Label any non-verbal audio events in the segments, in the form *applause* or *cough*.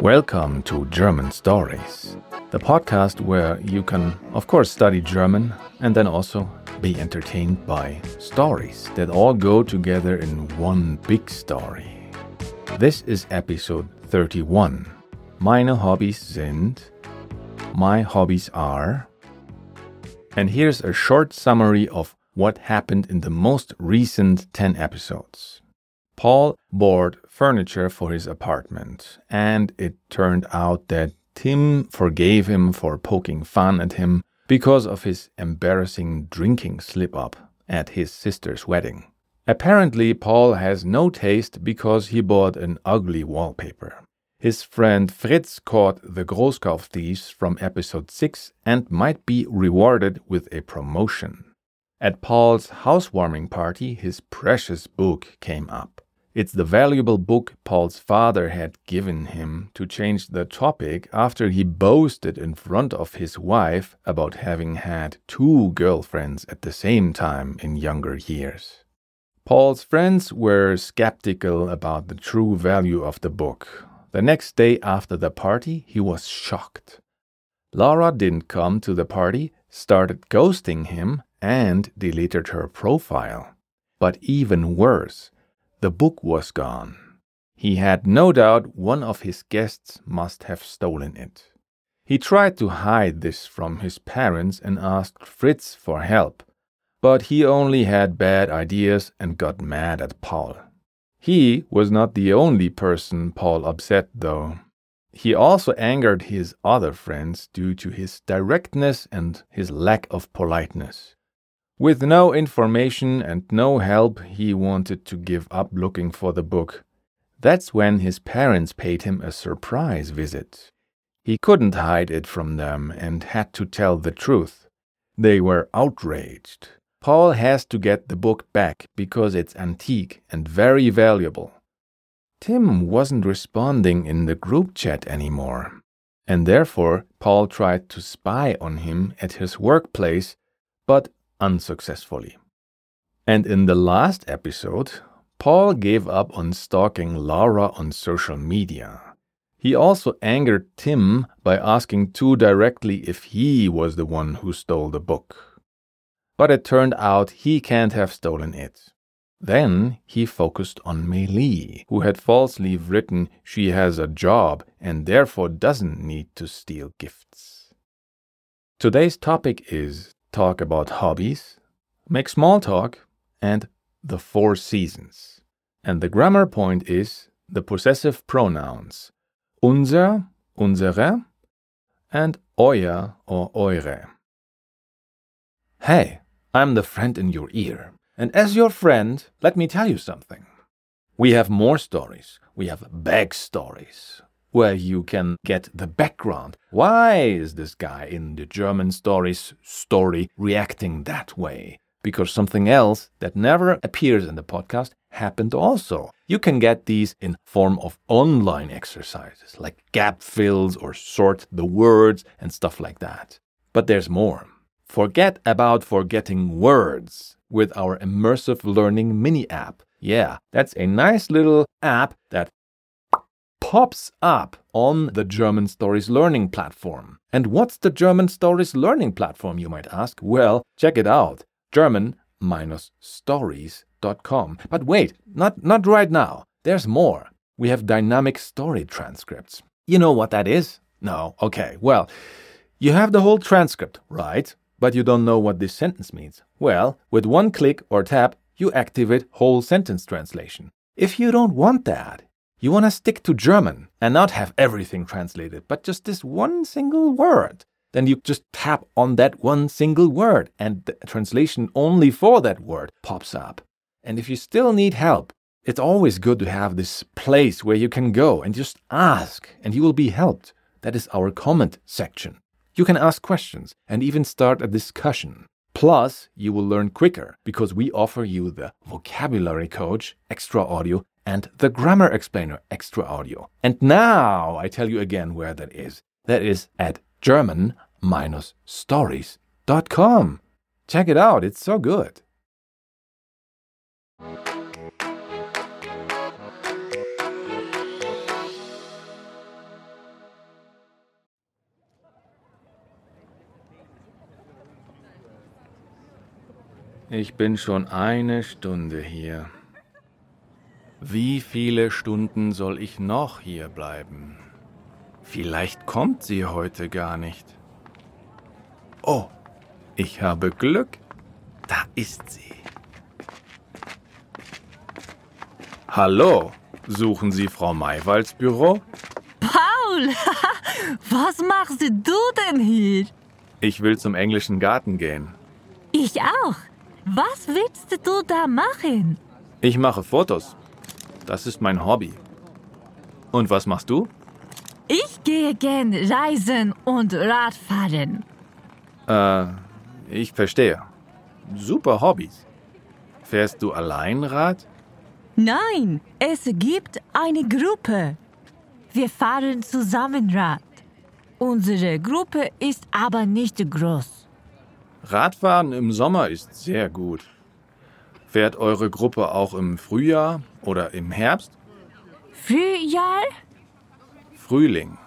Welcome to German Stories, the podcast where you can, of course, study German and then also be entertained by stories that all go together in one big story. This is episode 31. Meine Hobbys sind, my hobbies are, and here's a short summary of what happened in the most recent 10 episodes. Paul bought furniture for his apartment, and it turned out that Tim forgave him for poking fun at him because of his embarrassing drinking slip up at his sister's wedding. Apparently, Paul has no taste because he bought an ugly wallpaper. His friend Fritz caught the Großkauf thieves from episode 6 and might be rewarded with a promotion. At Paul's housewarming party, his precious book came up. It's the valuable book Paul's father had given him to change the topic after he boasted in front of his wife about having had two girlfriends at the same time in younger years. Paul's friends were skeptical about the true value of the book. The next day after the party, he was shocked. Laura didn't come to the party, started ghosting him, and deleted her profile. But even worse, the book was gone. He had no doubt one of his guests must have stolen it. He tried to hide this from his parents and asked Fritz for help, but he only had bad ideas and got mad at Paul. He was not the only person Paul upset, though. He also angered his other friends due to his directness and his lack of politeness. With no information and no help, he wanted to give up looking for the book. That's when his parents paid him a surprise visit. He couldn't hide it from them and had to tell the truth. They were outraged. Paul has to get the book back because it's antique and very valuable. Tim wasn't responding in the group chat anymore, and therefore Paul tried to spy on him at his workplace, but unsuccessfully. And in the last episode, Paul gave up on stalking Laura on social media. He also angered Tim by asking too directly if he was the one who stole the book. But it turned out he can't have stolen it. Then he focused on Meili, who had falsely written she has a job and therefore doesn't need to steal gifts. Today's topic is talk about hobbies, make small talk, and the four seasons. And the grammar point is the possessive pronouns unser, unsere, and euer or eure. Hey, I'm the friend in your ear. And as your friend, let me tell you something. We have more stories. We have back stories where you can get the background. Why is this guy in the German stories story reacting that way? Because something else that never appears in the podcast happened also. You can get these in form of online exercises like gap fills or sort the words and stuff like that. But there's more. Forget about forgetting words with our immersive learning mini app. Yeah, that's a nice little app that pops up on the German Stories Learning platform. And what's the German Stories Learning platform, you might ask? Well, check it out German-stories.com. But wait, not, not right now. There's more. We have dynamic story transcripts. You know what that is? No? Okay, well, you have the whole transcript, right? But you don't know what this sentence means. Well, with one click or tap, you activate whole sentence translation. If you don't want that, you want to stick to German and not have everything translated, but just this one single word. Then you just tap on that one single word, and the translation only for that word pops up. And if you still need help, it's always good to have this place where you can go and just ask, and you will be helped. That is our comment section. You can ask questions and even start a discussion. Plus, you will learn quicker because we offer you the vocabulary coach, extra audio, and the Grammar Explainer Extra Audio. And now I tell you again where that is. That is at German-stories.com. Check it out, it's so good. Ich bin schon eine Stunde hier. Wie viele Stunden soll ich noch hier bleiben? Vielleicht kommt sie heute gar nicht. Oh, ich habe Glück. Da ist sie. Hallo, suchen Sie Frau Maywalds Büro? Paul, *laughs* was machst du denn hier? Ich will zum englischen Garten gehen. Ich auch. Was willst du da machen? Ich mache Fotos. Das ist mein Hobby. Und was machst du? Ich gehe gern reisen und Radfahren. Äh, ich verstehe. Super Hobbys. Fährst du allein Rad? Nein, es gibt eine Gruppe. Wir fahren zusammen Rad. Unsere Gruppe ist aber nicht groß. Radfahren im Sommer ist sehr gut. Fährt eure Gruppe auch im Frühjahr oder im Herbst? Frühjahr? Frühling.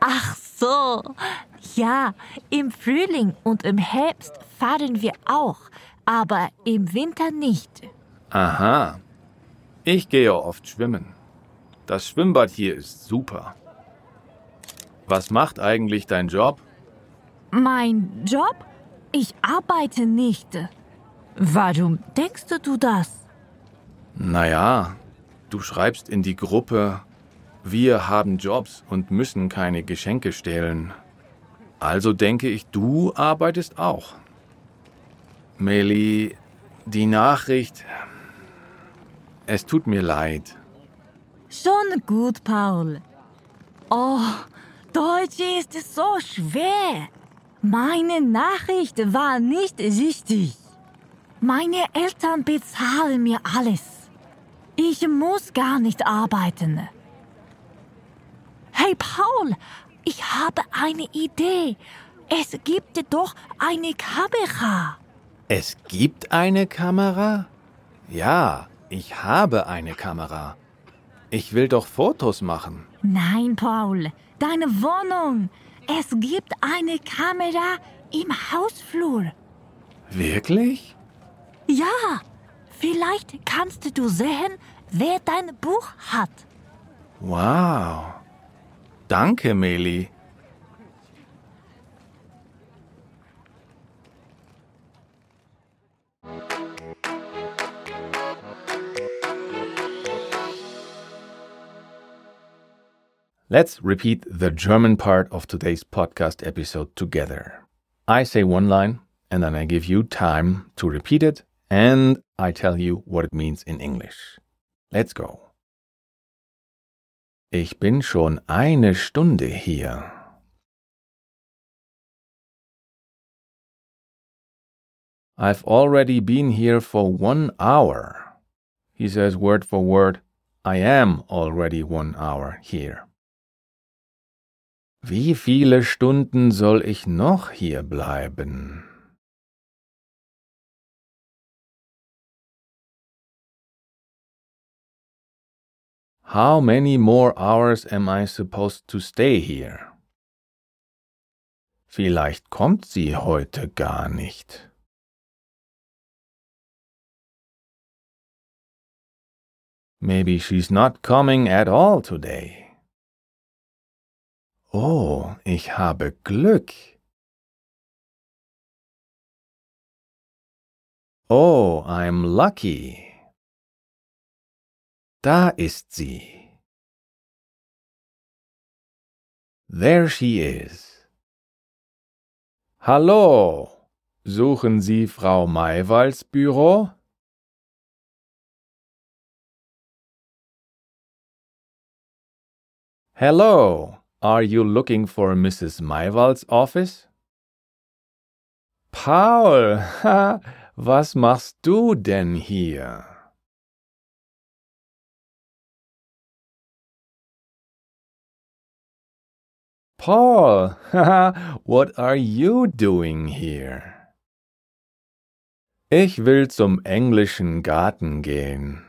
Ach so. Ja, im Frühling und im Herbst fahren wir auch, aber im Winter nicht. Aha. Ich gehe oft schwimmen. Das Schwimmbad hier ist super. Was macht eigentlich dein Job? Mein Job? Ich arbeite nicht. Warum denkst du das? Naja, du schreibst in die Gruppe, wir haben Jobs und müssen keine Geschenke stehlen. Also denke ich, du arbeitest auch. Meli, die Nachricht. Es tut mir leid. Schon gut, Paul. Oh, Deutsch ist so schwer. Meine Nachricht war nicht richtig. Meine Eltern bezahlen mir alles. Ich muss gar nicht arbeiten. Hey Paul, ich habe eine Idee. Es gibt doch eine Kamera. Es gibt eine Kamera? Ja, ich habe eine Kamera. Ich will doch Fotos machen. Nein, Paul, deine Wohnung. Es gibt eine Kamera im Hausflur. Wirklich? Ja, vielleicht kannst du sehen, wer dein Buch hat. Wow. Danke, Meili. Let's repeat the German part of today's podcast episode together. I say one line, and then I give you time to repeat it, and I tell you what it means in English. Let's go. Ich bin schon eine Stunde hier. I've already been here for one hour. He says word for word, I am already one hour here. Wie viele Stunden soll ich noch hier bleiben? How many more hours am I supposed to stay here? Vielleicht kommt sie heute gar nicht. Maybe she's not coming at all today. Oh, ich habe Glück. Oh, I'm lucky. Da ist sie. There she is. Hallo, suchen Sie Frau Maywalds Büro? Hello, are you looking for Mrs. Maywald's office? Paul, *laughs* was machst du denn hier? Paul, *laughs* what are you doing here? Ich will zum englischen Garten gehen.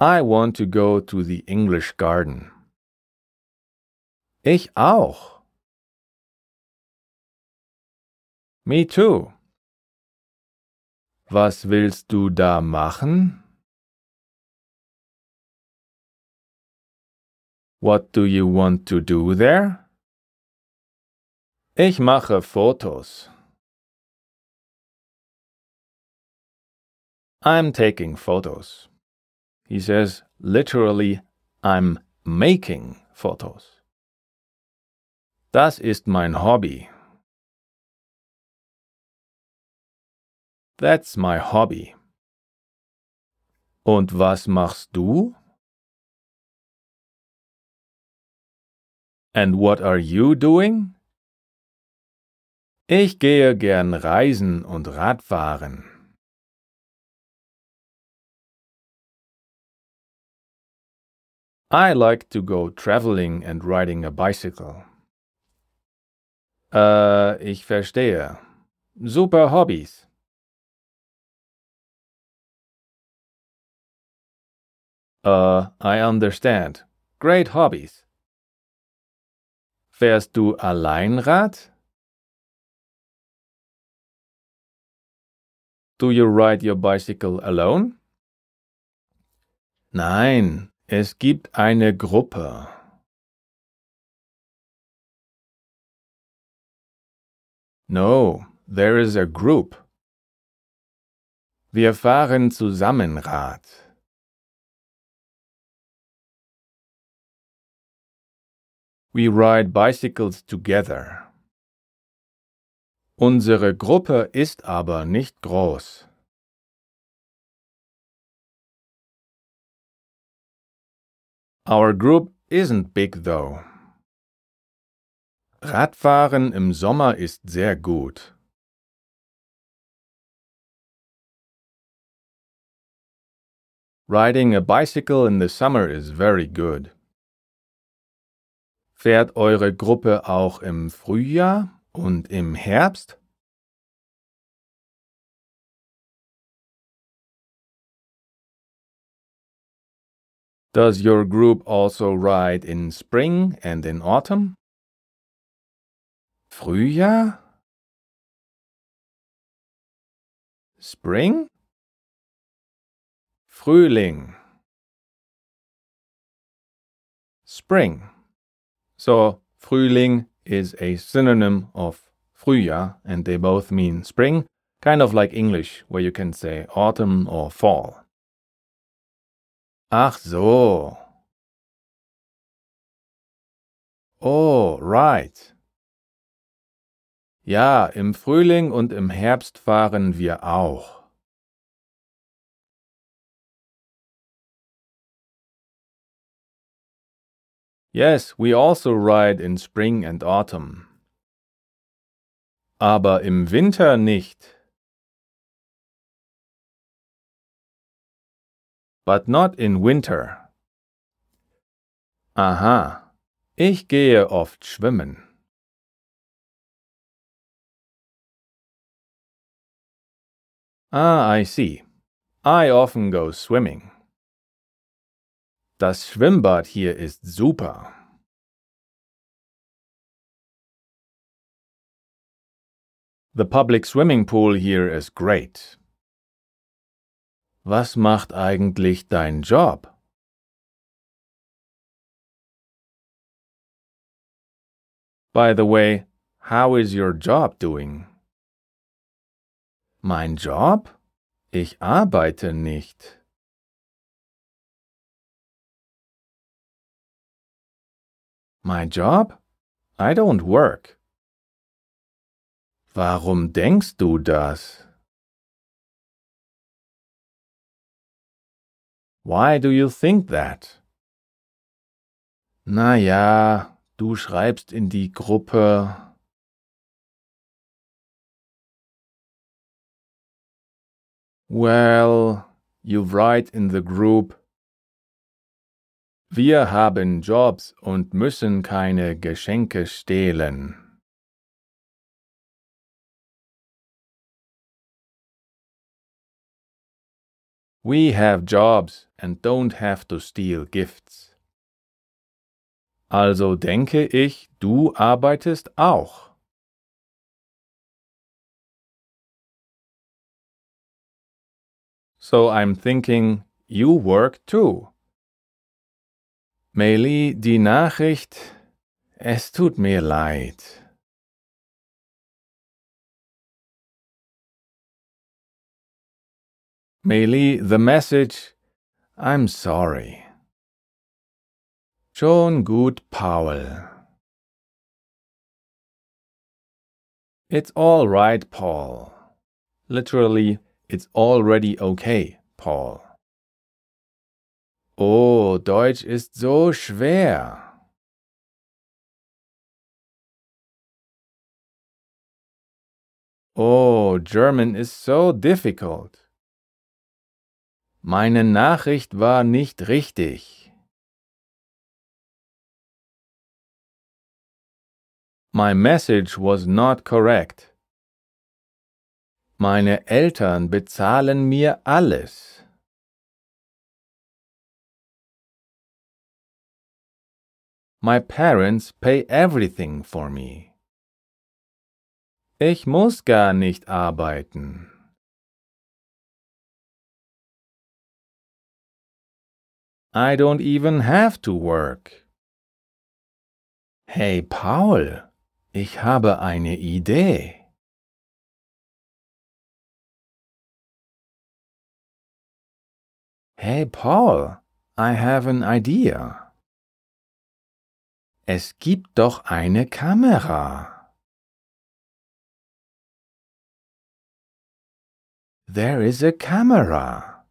I want to go to the English garden. Ich auch. Me too. Was willst du da machen? What do you want to do there? Ich mache Fotos. I'm taking photos. He says literally, I'm making photos. Das ist mein Hobby. That's my hobby. Und was machst du? And what are you doing? Ich gehe gern reisen und Radfahren. I like to go traveling and riding a bicycle. Äh, ich verstehe. Super Hobbys. Uh, I understand. Great hobbies. Fährst du allein Rad? Do you ride your bicycle alone? Nein, es gibt eine Gruppe. No, there is a group. Wir fahren zusammen Rad. We ride bicycles together. Unsere Gruppe ist aber nicht groß. Our group isn't big though. Radfahren im Sommer ist sehr gut. Riding a bicycle in the summer is very good. Fährt eure Gruppe auch im Frühjahr und im Herbst? Does your group also ride in spring and in autumn? Frühjahr? Spring? Frühling. Spring. So, Frühling is a synonym of Frühjahr, and they both mean spring, kind of like English, where you can say autumn or fall. Ach so. Oh, right. Ja, im Frühling und im Herbst fahren wir auch. Yes, we also ride in spring and autumn. Aber im Winter nicht. But not in winter. Aha, ich gehe oft schwimmen. Ah, I see. I often go swimming. Das Schwimmbad hier ist super. The public swimming pool here is great. Was macht eigentlich dein Job? By the way, how is your job doing? Mein Job? Ich arbeite nicht. My job? I don't work. Warum denkst du das? Why do you think that? Na ja, du schreibst in die Gruppe Well, you write in the group. Wir haben Jobs und müssen keine Geschenke stehlen. We have jobs and don't have to steal gifts. Also denke ich, du arbeitest auch. So I'm thinking, you work too. Meili, die Nachricht, es tut mir leid. Meili, the message, I'm sorry. Schon gut, Paul. It's all right, Paul. Literally, it's already okay, Paul. Oh, Deutsch ist so schwer. Oh, German is so difficult. Meine Nachricht war nicht richtig. My message was not correct. Meine Eltern bezahlen mir alles. My parents pay everything for me. Ich muss gar nicht arbeiten. I don't even have to work. Hey Paul, ich habe eine Idee. Hey Paul, I have an idea. Es gibt doch eine Kamera. There is a camera.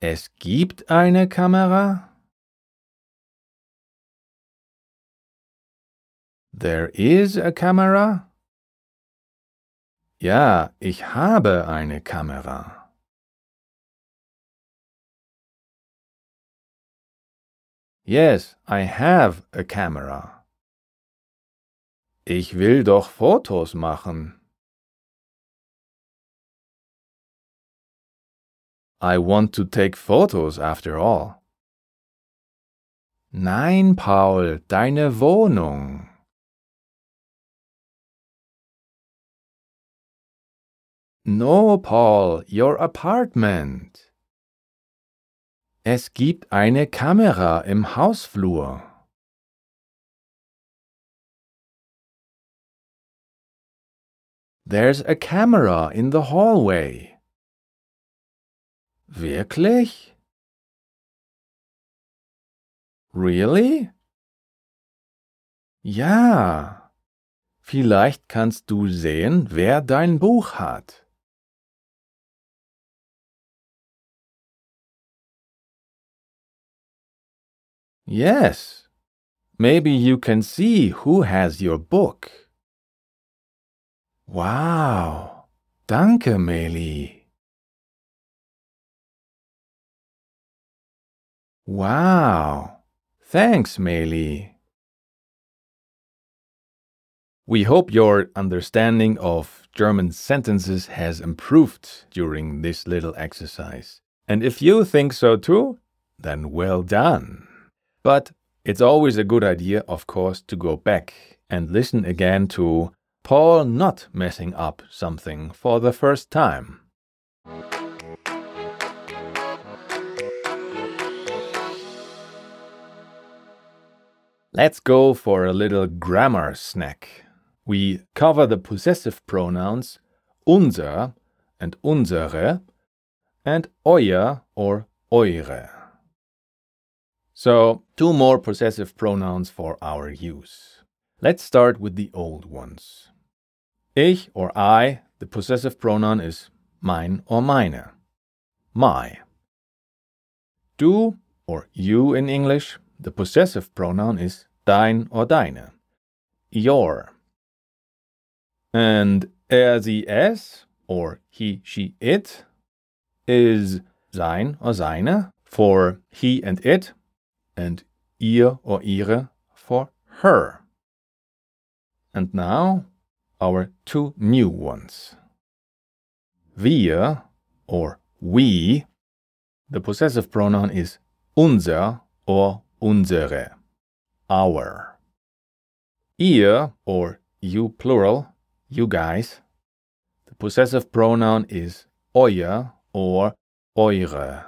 Es gibt eine Kamera? There is a camera? Ja, ich habe eine Kamera. Yes, I have a camera. Ich will doch Fotos machen. I want to take photos after all. Nein, Paul, deine Wohnung. No, Paul, your apartment. Es gibt eine Kamera im Hausflur. There's a camera in the hallway. Wirklich? Really? Ja. Vielleicht kannst du sehen, wer dein Buch hat. Yes. Maybe you can see who has your book. Wow. Danke, Meili. Wow. Thanks, Meili. We hope your understanding of German sentences has improved during this little exercise. And if you think so too, then well done. But it's always a good idea, of course, to go back and listen again to Paul not messing up something for the first time. Let's go for a little grammar snack. We cover the possessive pronouns unser and unsere and euer or eure. So, two more possessive pronouns for our use. Let's start with the old ones. Ich or I, the possessive pronoun is mein or meine. My. Du or you in English, the possessive pronoun is dein or deine. Your. And er, sie, es, or he, she, it, is sein or seine for he and it, and ihr or ihre for her. And now our two new ones. Wir or we, the possessive pronoun is unser or unsere, our. Ihr or you plural, you guys, the possessive pronoun is euer or eure.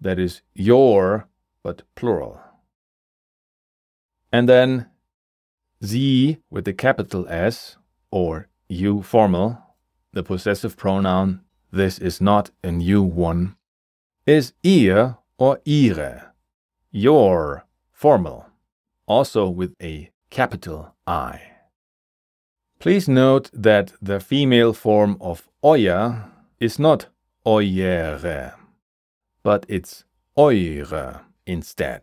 That is your, but plural. And then sie with the capital S or you formal, the possessive pronoun, this is not a new one, is ihr or ihre, your formal, also with a capital I. Please note that the female form of euer is not euere, but it's eure instead.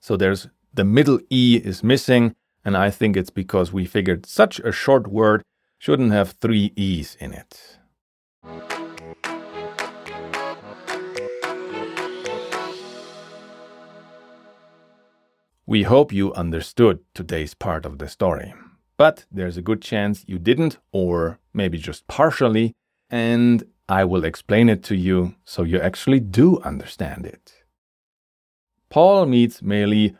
So there's the middle E is missing, and I think it's because we figured such a short word shouldn't have three E's in it. We hope you understood today's part of the story. But there's a good chance you didn't, or maybe just partially, and I will explain it to you so you actually do understand it. Paul meets Meili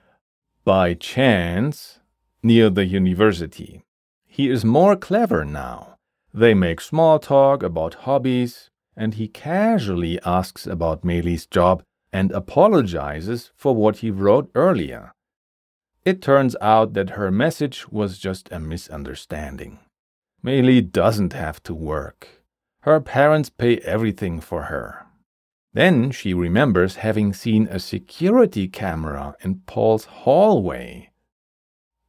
by chance near the university. He is more clever now. They make small talk about hobbies, and he casually asks about Meili's job and apologizes for what he wrote earlier. It turns out that her message was just a misunderstanding. Meili doesn't have to work. Her parents pay everything for her. Then she remembers having seen a security camera in Paul's hallway.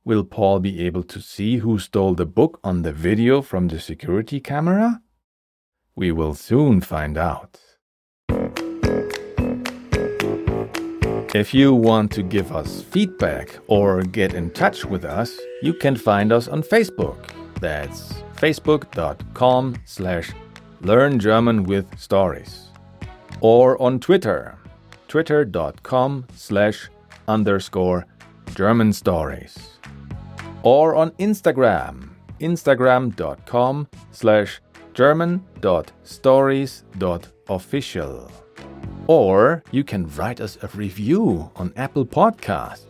Will Paul be able to see who stole the book on the video from the security camera? We will soon find out. If you want to give us feedback or get in touch with us, you can find us on Facebook. That's facebook.com slash learn German with stories. Or on Twitter, twitter.com slash underscore German stories. Or on Instagram, instagram.com slash german.stories.official. Or you can write us a review on Apple Podcasts.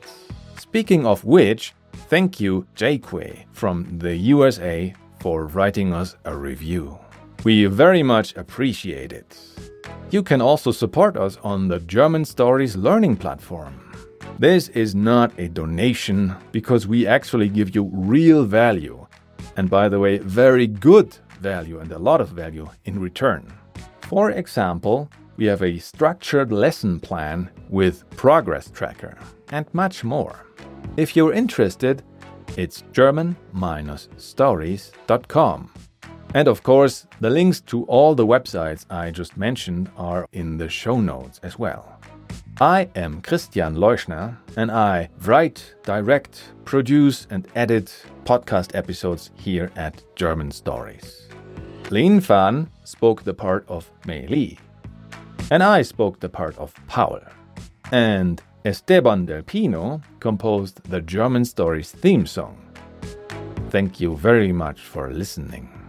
Speaking of which, thank you, Jaque from the USA, for writing us a review. We very much appreciate it. You can also support us on the German Stories Learning Platform. This is not a donation because we actually give you real value. And by the way, very good value and a lot of value in return. For example, we have a structured lesson plan with progress tracker and much more. If you're interested, it's German-stories.com. And of course, the links to all the websites I just mentioned are in the show notes as well. I am Christian Leuschner, and I write, direct, produce, and edit podcast episodes here at German Stories. Lin Fan spoke the part of Meili and I spoke the part of Paul. And Esteban del Pino composed the German Stories theme song. Thank you very much for listening.